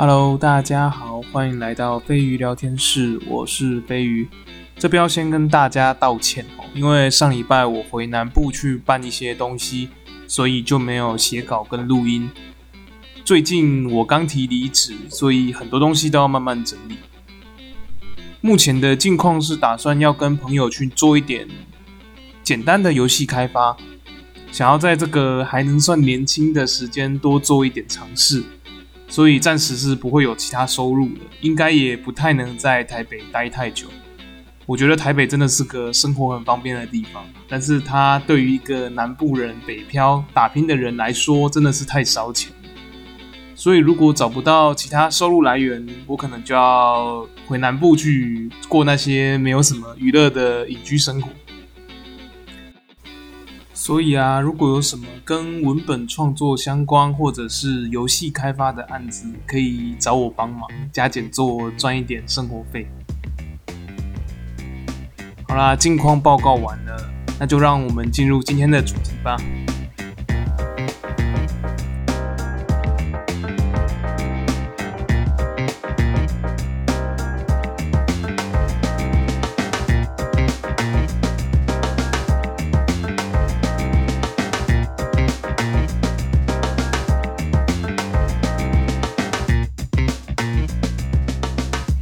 Hello，大家好，欢迎来到飞鱼聊天室，我是飞鱼。这边要先跟大家道歉哦，因为上礼拜我回南部去办一些东西，所以就没有写稿跟录音。最近我刚提离职，所以很多东西都要慢慢整理。目前的境况是打算要跟朋友去做一点简单的游戏开发，想要在这个还能算年轻的时间多做一点尝试。所以暂时是不会有其他收入的，应该也不太能在台北待太久。我觉得台北真的是个生活很方便的地方，但是它对于一个南部人北漂打拼的人来说，真的是太烧钱。所以如果找不到其他收入来源，我可能就要回南部去过那些没有什么娱乐的隐居生活。所以啊，如果有什么跟文本创作相关，或者是游戏开发的案子，可以找我帮忙加减做，赚一点生活费。好啦，近况报告完了，那就让我们进入今天的主题吧。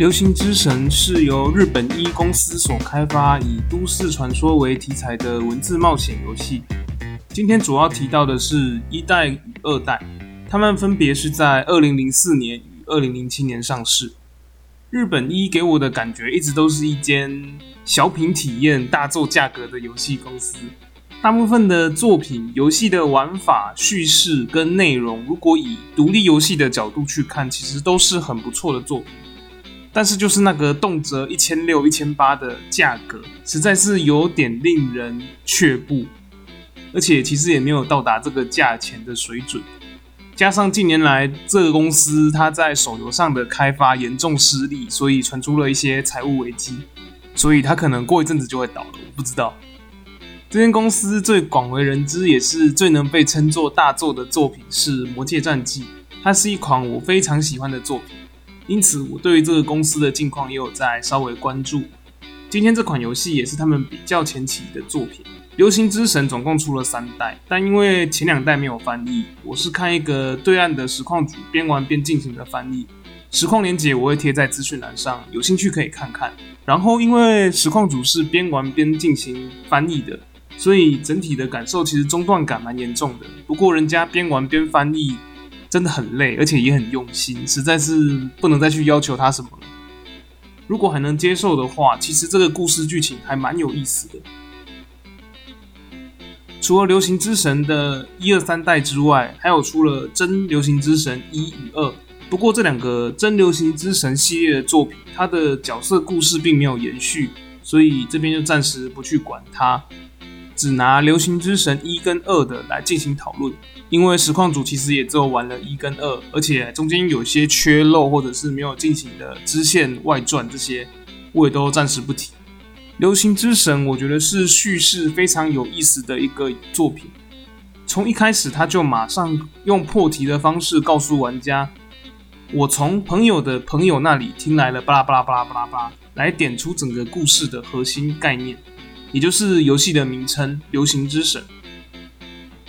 流行之神是由日本一公司所开发，以都市传说为题材的文字冒险游戏。今天主要提到的是一代与二代，他们分别是在二零零四年与二零零七年上市。日本一给我的感觉一直都是一间小品体验、大作价格的游戏公司。大部分的作品、游戏的玩法、叙事跟内容，如果以独立游戏的角度去看，其实都是很不错的作品。但是就是那个动辄一千六、一千八的价格，实在是有点令人却步，而且其实也没有到达这个价钱的水准。加上近年来这个公司它在手游上的开发严重失利，所以传出了一些财务危机，所以它可能过一阵子就会倒了。我不知道。这间公司最广为人知，也是最能被称作大作的作品是《魔界战记》，它是一款我非常喜欢的作品。因此，我对于这个公司的近况也有在稍微关注。今天这款游戏也是他们比较前期的作品，《流行之神》总共出了三代，但因为前两代没有翻译，我是看一个对岸的实况组边玩边进行的翻译。实况连接我会贴在资讯栏上，有兴趣可以看看。然后，因为实况组是边玩边进行翻译的，所以整体的感受其实中断感蛮严重的。不过，人家边玩边翻译。真的很累，而且也很用心，实在是不能再去要求他什么了。如果还能接受的话，其实这个故事剧情还蛮有意思的。除了《流行之神》的一二三代之外，还有出了《真流行之神》一与二。不过这两个《真流行之神》系列的作品，它的角色故事并没有延续，所以这边就暂时不去管它。只拿《流行之神》一跟二的来进行讨论，因为实况组其实也只有玩了一跟二，而且中间有些缺漏或者是没有进行的支线外传这些，我也都暂时不提。《流行之神》我觉得是叙事非常有意思的一个作品，从一开始他就马上用破题的方式告诉玩家，我从朋友的朋友那里听来了巴拉巴拉巴拉巴拉巴拉，来点出整个故事的核心概念。也就是游戏的名称《流行之神》。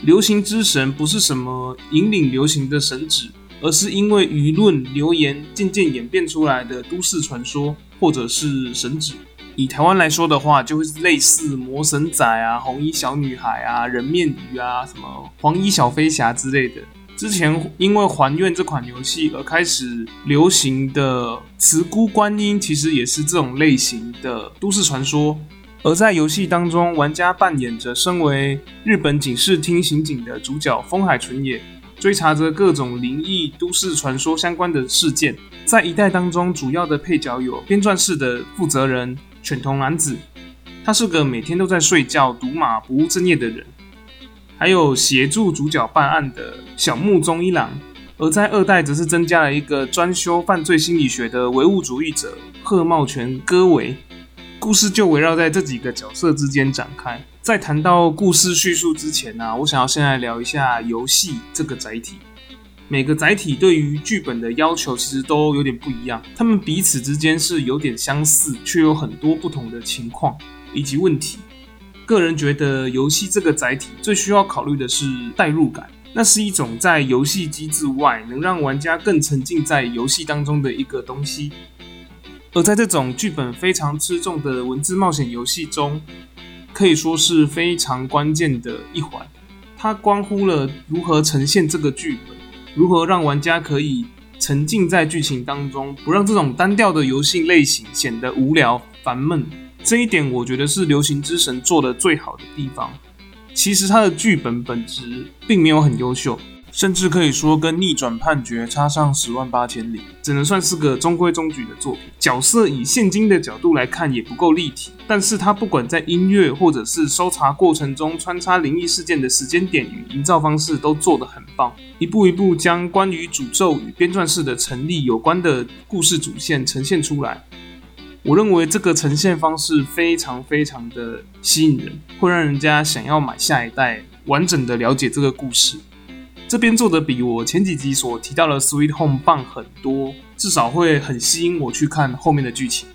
流行之神不是什么引领流行的神旨，而是因为舆论流言渐渐演变出来的都市传说，或者是神旨。以台湾来说的话，就会是类似魔神仔啊、红衣小女孩啊、人面鱼啊、什么黄衣小飞侠之类的。之前因为还愿这款游戏而开始流行的慈姑观音，其实也是这种类型的都市传说。而在游戏当中，玩家扮演着身为日本警视厅刑警的主角风海纯也，追查着各种灵异都市传说相关的事件。在一代当中，主要的配角有编撰室的负责人犬童男子，他是个每天都在睡觉、赌马、不务正业的人；还有协助主角办案的小木宗一郎。而在二代，则是增加了一个专修犯罪心理学的唯物主义者贺茂全歌维。故事就围绕在这几个角色之间展开。在谈到故事叙述之前呢，我想要先来聊一下游戏这个载体。每个载体对于剧本的要求其实都有点不一样，他们彼此之间是有点相似，却有很多不同的情况以及问题。个人觉得，游戏这个载体最需要考虑的是代入感，那是一种在游戏机制外能让玩家更沉浸在游戏当中的一个东西。而在这种剧本非常吃重的文字冒险游戏中，可以说是非常关键的一环。它关乎了如何呈现这个剧本，如何让玩家可以沉浸在剧情当中，不让这种单调的游戏类型显得无聊烦闷。这一点我觉得是《流行之神》做的最好的地方。其实它的剧本本质并没有很优秀。甚至可以说跟逆转判决差上十万八千里，只能算是个中规中矩的作品。角色以现今的角度来看也不够立体，但是他不管在音乐或者是搜查过程中穿插灵异事件的时间点与营造方式都做得很棒，一步一步将关于诅咒与编撰式的成立有关的故事主线呈现出来。我认为这个呈现方式非常非常的吸引人，会让人家想要买下一代，完整的了解这个故事。这边做的比我前几集所提到的《Sweet Home》棒很多，至少会很吸引我去看后面的剧情。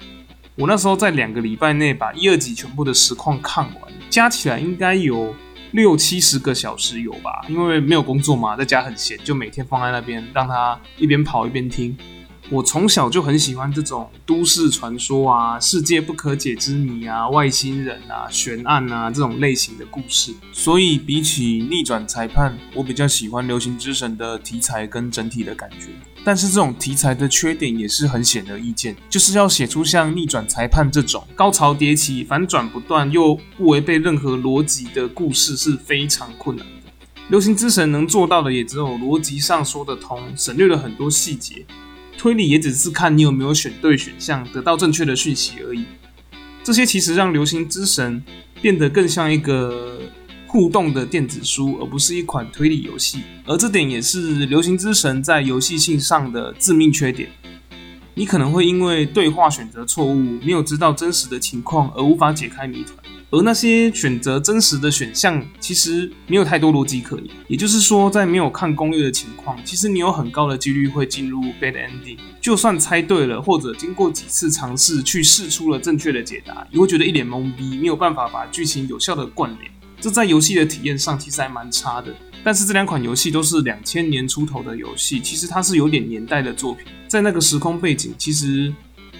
我那时候在两个礼拜内把一二集全部的实况看完，加起来应该有六七十个小时有吧？因为没有工作嘛，在家很闲，就每天放在那边，让它一边跑一边听。我从小就很喜欢这种都市传说啊、世界不可解之谜啊、外星人啊、悬案啊这种类型的故事，所以比起逆转裁判，我比较喜欢《流行之神》的题材跟整体的感觉。但是这种题材的缺点也是很显而易见，就是要写出像逆转裁判这种高潮迭起、反转不断又不违背任何逻辑的故事是非常困难的。《流行之神》能做到的也只有逻辑上说得通，省略了很多细节。推理也只是看你有没有选对选项，得到正确的讯息而已。这些其实让《流行之神》变得更像一个互动的电子书，而不是一款推理游戏。而这点也是《流行之神》在游戏性上的致命缺点。你可能会因为对话选择错误，没有知道真实的情况，而无法解开谜团。而那些选择真实的选项，其实没有太多逻辑可言。也就是说，在没有看攻略的情况，其实你有很高的几率会进入 bad ending。就算猜对了，或者经过几次尝试去试出了正确的解答，也会觉得一脸懵逼，没有办法把剧情有效的关联。这在游戏的体验上其实还蛮差的。但是这两款游戏都是两千年出头的游戏，其实它是有点年代的作品，在那个时空背景，其实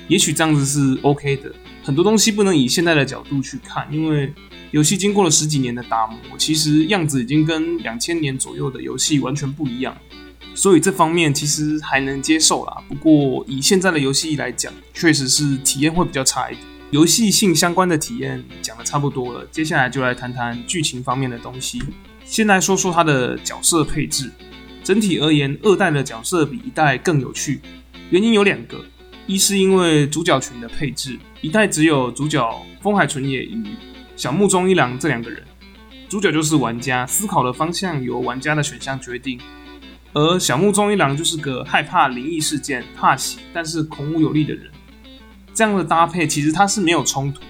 也许这样子是 OK 的。很多东西不能以现在的角度去看，因为游戏经过了十几年的打磨，其实样子已经跟两千年左右的游戏完全不一样，所以这方面其实还能接受啦。不过以现在的游戏来讲，确实是体验会比较差一点。游戏性相关的体验讲的差不多了，接下来就来谈谈剧情方面的东西。先来说说它的角色配置，整体而言，二代的角色比一代更有趣，原因有两个。一是因为主角群的配置，一代只有主角风海纯也与小木中一郎这两个人，主角就是玩家，思考的方向由玩家的选项决定，而小木中一郎就是个害怕灵异事件、怕血但是孔武有力的人，这样的搭配其实它是没有冲突的，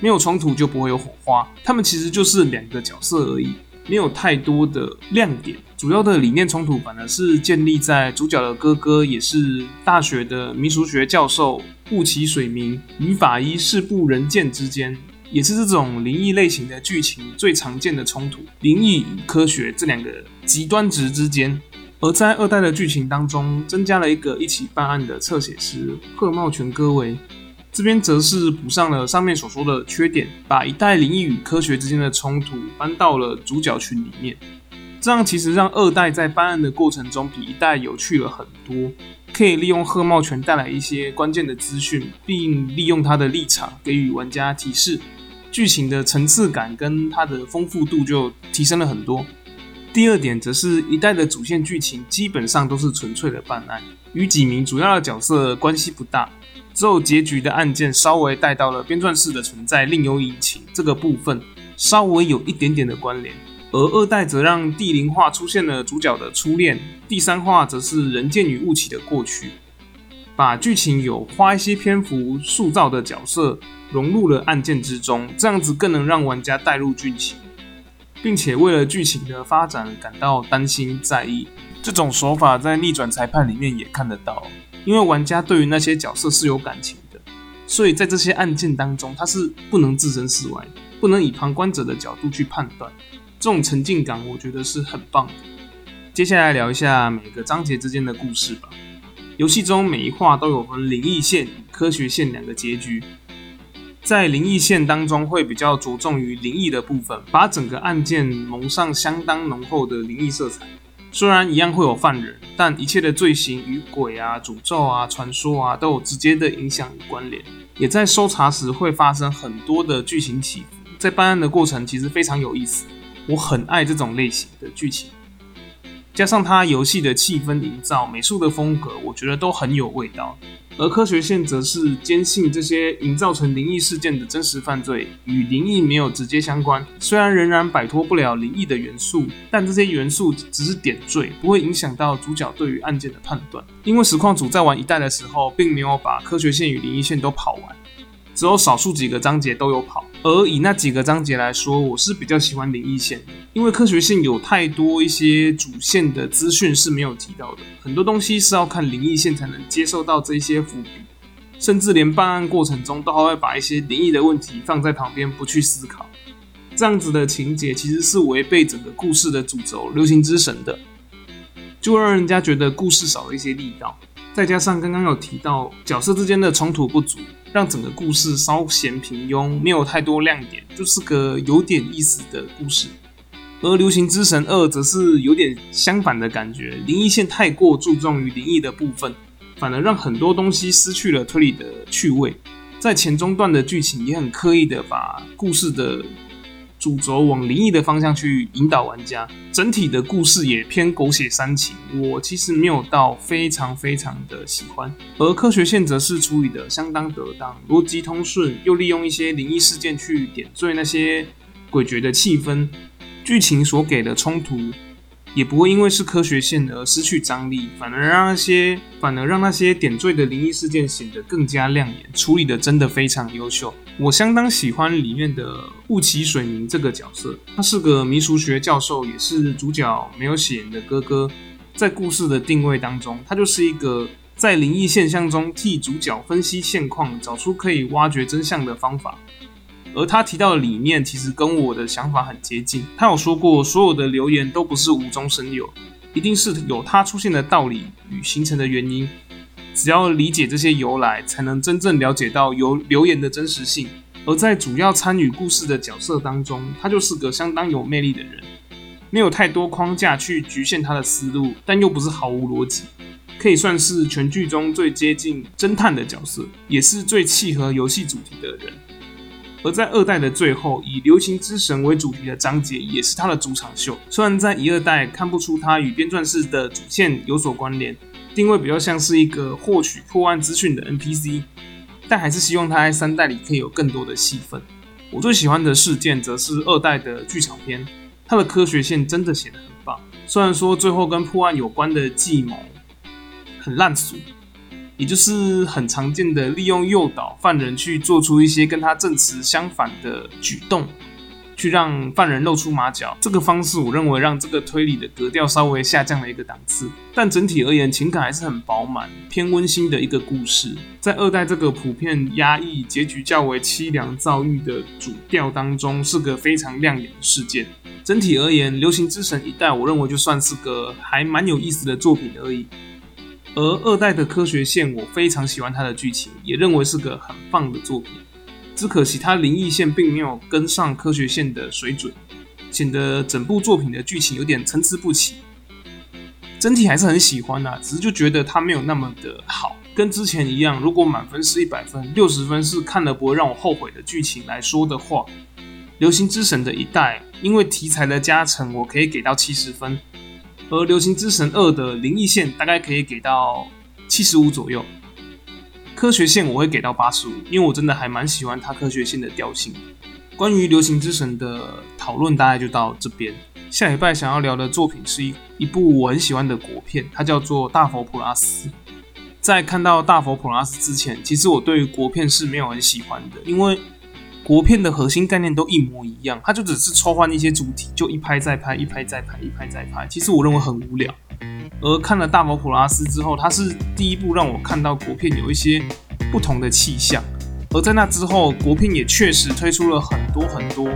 没有冲突就不会有火花，他们其实就是两个角色而已。没有太多的亮点，主要的理念冲突反而是建立在主角的哥哥也是大学的民俗学教授雾崎水明与法医事部人见之间，也是这种灵异类型的剧情最常见的冲突，灵异与科学这两个极端值之间。而在二代的剧情当中，增加了一个一起办案的侧写师贺茂全歌为。这边则是补上了上面所说的缺点，把一代灵异与科学之间的冲突搬到了主角群里面，这样其实让二代在办案的过程中比一代有趣了很多，可以利用贺茂全带来一些关键的资讯，并利用他的立场给予玩家提示，剧情的层次感跟它的丰富度就提升了很多。第二点则是一代的主线剧情基本上都是纯粹的办案，与几名主要的角色关系不大。之后结局的案件稍微带到了编撰式的存在另有隐情这个部分，稍微有一点点的关联。而二代则让第零话出现了主角的初恋，第三话则是人剑与雾起的过去，把剧情有花一些篇幅塑造的角色融入了案件之中，这样子更能让玩家带入剧情，并且为了剧情的发展感到担心在意。这种手法在逆转裁判里面也看得到，因为玩家对于那些角色是有感情的，所以在这些案件当中，他是不能置身事外，不能以旁观者的角度去判断。这种沉浸感，我觉得是很棒的。接下来聊一下每个章节之间的故事吧。游戏中每一话都有分灵异线科学线两个结局。在灵异线当中，会比较着重于灵异的部分，把整个案件蒙上相当浓厚的灵异色彩。虽然一样会有犯人，但一切的罪行与鬼啊、诅咒啊、传说啊都有直接的影响与关联。也在搜查时会发生很多的剧情起伏，在办案的过程其实非常有意思。我很爱这种类型的剧情。加上它游戏的气氛营造、美术的风格，我觉得都很有味道。而科学线则是坚信这些营造成灵异事件的真实犯罪与灵异没有直接相关，虽然仍然摆脱不了灵异的元素，但这些元素只是点缀，不会影响到主角对于案件的判断。因为实况组在玩一代的时候，并没有把科学线与灵异线都跑完。只有少数几个章节都有跑，而以那几个章节来说，我是比较喜欢灵异线，因为科学线有太多一些主线的资讯是没有提到的，很多东西是要看灵异线才能接受到这些伏笔，甚至连办案过程中都还会把一些灵异的问题放在旁边不去思考，这样子的情节其实是违背整个故事的主轴《流行之神》的，就让人家觉得故事少了一些力道。再加上刚刚有提到角色之间的冲突不足，让整个故事稍显平庸，没有太多亮点，就是个有点意思的故事。而《流行之神二》则是有点相反的感觉，灵异线太过注重于灵异的部分，反而让很多东西失去了推理的趣味。在前中段的剧情也很刻意的把故事的。主轴往灵异的方向去引导玩家，整体的故事也偏狗血煽情，我其实没有到非常非常的喜欢。而科学线则是处理的相当得当，逻辑通顺，又利用一些灵异事件去点缀那些诡谲的气氛，剧情所给的冲突。也不会因为是科学线而失去张力，反而让那些反而让那些点缀的灵异事件显得更加亮眼，处理的真的非常优秀。我相当喜欢里面的雾崎水明这个角色，他是个民俗学教授，也是主角没有血的哥哥。在故事的定位当中，他就是一个在灵异现象中替主角分析现况，找出可以挖掘真相的方法。而他提到的理念其实跟我的想法很接近。他有说过，所有的留言都不是无中生有，一定是有它出现的道理与形成的原因。只要理解这些由来，才能真正了解到有留言的真实性。而在主要参与故事的角色当中，他就是个相当有魅力的人，没有太多框架去局限他的思路，但又不是毫无逻辑，可以算是全剧中最接近侦探的角色，也是最契合游戏主题的人。而在二代的最后，以流行之神为主题的章节也是他的主场秀。虽然在一二代看不出他与编撰室的主线有所关联，定位比较像是一个获取破案资讯的 NPC，但还是希望他在三代里可以有更多的戏份。我最喜欢的事件则是二代的剧场篇，它的科学线真的写得很棒。虽然说最后跟破案有关的计谋很烂俗。也就是很常见的利用诱导犯人去做出一些跟他证词相反的举动，去让犯人露出马脚。这个方式，我认为让这个推理的格调稍微下降了一个档次。但整体而言，情感还是很饱满、偏温馨的一个故事。在二代这个普遍压抑、结局较为凄凉、遭遇的主调当中，是个非常亮眼的事件。整体而言，《流行之神》一代，我认为就算是个还蛮有意思的作品而已。而二代的科学线，我非常喜欢它的剧情，也认为是个很棒的作品。只可惜它灵异线并没有跟上科学线的水准，显得整部作品的剧情有点参差不齐。整体还是很喜欢的，只是就觉得它没有那么的好。跟之前一样，如果满分是一百分，六十分是看了不会让我后悔的剧情来说的话，《流星之神》的一代，因为题材的加成，我可以给到七十分。而《流行之神二》的灵异线大概可以给到七十五左右，科学线我会给到八十五，因为我真的还蛮喜欢它科学线的调性。关于《流行之神》的讨论大概就到这边。下礼拜想要聊的作品是一一部我很喜欢的国片，它叫做《大佛普拉斯》。在看到《大佛普拉斯》之前，其实我对于国片是没有很喜欢的，因为。国片的核心概念都一模一样，它就只是抽换一些主体，就一拍再拍，一拍再拍，一拍再拍。其实我认为很无聊。而看了《大佛普拉斯》之后，它是第一部让我看到国片有一些不同的气象。而在那之后，国片也确实推出了很多很多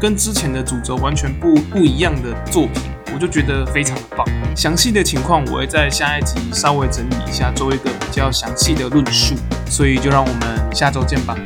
跟之前的主轴完全不不一样的作品，我就觉得非常的棒。详细的情况我会在下一集稍微整理一下，做一个比较详细的论述。所以就让我们下周见吧。